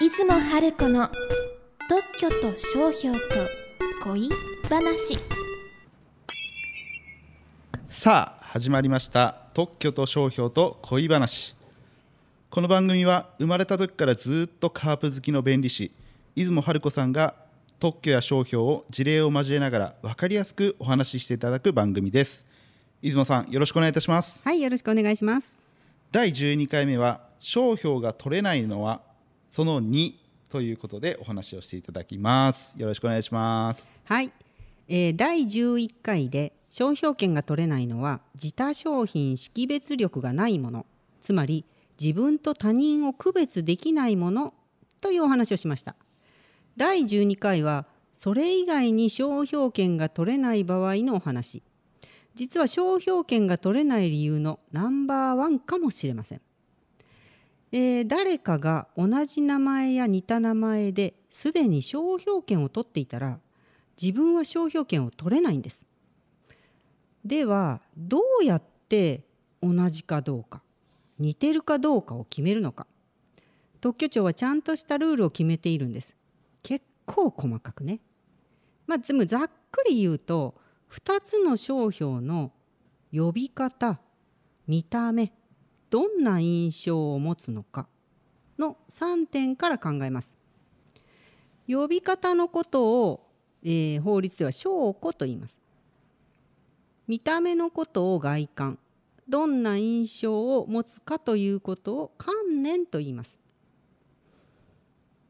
出雲春子の特許と商標と恋話。さあ始まりました。特許と商標と恋話。この番組は生まれた時からずっとカープ好きの弁理士出雲春子さんが特許や商標を事例を交えながら分かりやすくお話ししていただく番組です。出雲さんよろしくお願いいたします。はい、よろしくお願いします。第12回目は商標が取れないのはその2ということでお話をしていただきますよろしくお願いしますはい、えー第11回で商標権が取れないのは自他商品識別力がないもの、つまり自分と他人を区別できないものというお話をしました。第12回はそれ以外に商標権が取れない場合のお話。実は商標権が取れない理由のナンバーワンかもしれません。えー誰かが同じ名前や似た名前ですでに商標権を取っていたら自分は商標権を取れないんです。ではどうやって同じかどうか似てるかどうかを決めるのか特許庁はちゃんとしたルールを決めているんです。結構細かくね。まあでもざっくり言うと2つの商標の呼び方見た目どんな印象を持つのかの3点から考えます。呼び方のことを、えー法律では証拠と言います。見た目のことを外観どんな印象を持つかということを観念と言います。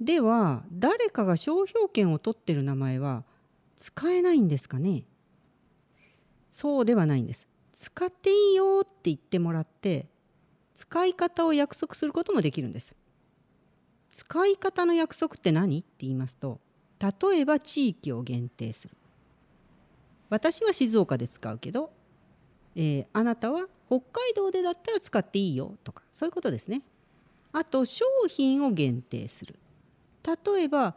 では誰かが商標権を取ってる名前は使えないんですかね？そうではないんです。使っていいよって言ってもらって使い方を約束することもできるんです。使い方の約束って何？って言いますと例えば地域を限定する私は静岡で使うけど、えーあなたは北海道でだったら使っていいよとかそういうことですね。あと商品を限定する例えば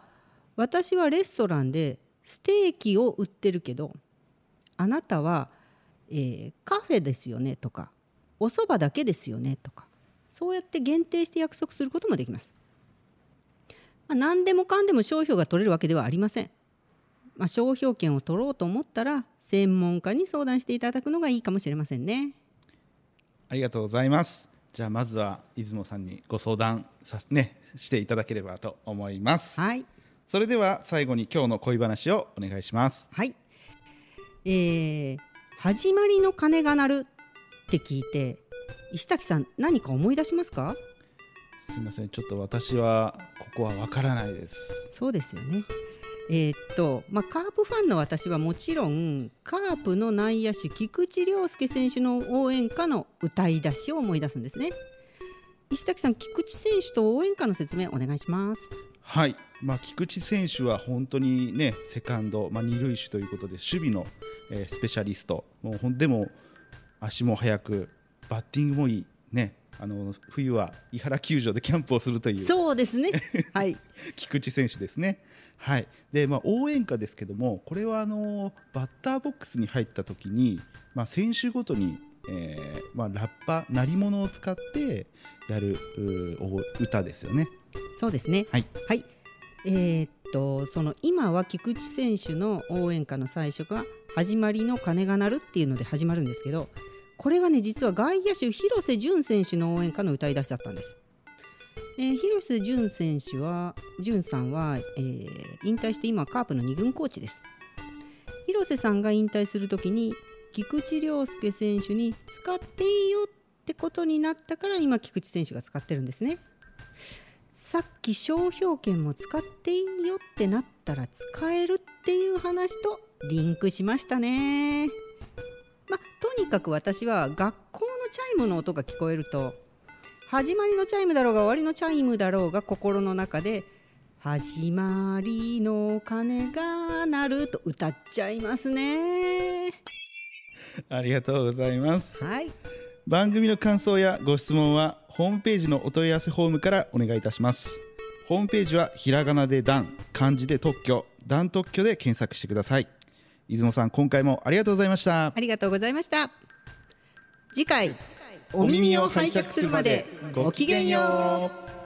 私はレストランでステーキを売ってるけどあなたは、えーカフェですよねとかお蕎麦だけですよねとかそうやって限定して約束することもできます。まあ、何でもかんでも商標が取れるわけではありません。まあ、商標権を取ろうと思ったら専門家に相談していただくのがいいかもしれませんね。ありがとうございます。じゃあまずは出雲さんにご相談さねしていただければと思います。はい、それでは最後に今日の恋話をお願いします。はいえー始まりの鐘が鳴るって聞いて石滝さん何か思い出しますか？すみません、ちょっと私はここはわからないです。そうですよね。えーっとまあ、カープファンの私はもちろんカープの内野手菊池涼介選手の応援歌の歌い出しを思い出すんですね石崎さん菊池選手と応援歌の説明お願いしますはい、まあ菊池選手は本当にねセカンド、まあ二塁手ということで守備の、えースペシャリスト。もうほんでも足も速くバッティングもいい。ね。あの冬は伊原球場でキャンプをするという。そうですね。はい。菊池選手ですね。はい、で、まあ、応援歌ですけどもこれはあのバッターボックスに入った時に、まあ、選手ごとに、えーまあ、ラッパ鳴り物を使ってやる歌ですよね。そうですね。はい、はい。えーっとその今は菊池選手の応援歌の最初が始まりの鐘が鳴るっていうので始まるんですけどこれはね実は外野手広瀬淳選手の応援歌の歌い出しだったんです。えー広瀬淳選手は淳さんは、えー引退して今カープの2軍コーチです。広瀬さんが引退するときに菊池涼介選手に使っていいよってことになったから今菊池選手が使ってるんですね。さっき商標権も使っていいよってなったら使えるっていう話とリンクしましたね。まあ、とにかく私は学校のチャイムの音が聞こえると始まりのチャイムだろうが終わりのチャイムだろうが心の中で「始まりの鐘が鳴る」と歌っちゃいますね。ありがとうございます。はい、番組の感想やご質問はホームページのお問い合わせフォームからお願いいたします。ホームページはひらがなで段、漢字で特許、段特許で検索してください。出雲さん、今回もありがとうございました。ありがとうございました。次回お耳を拝借するまでごきげんよう。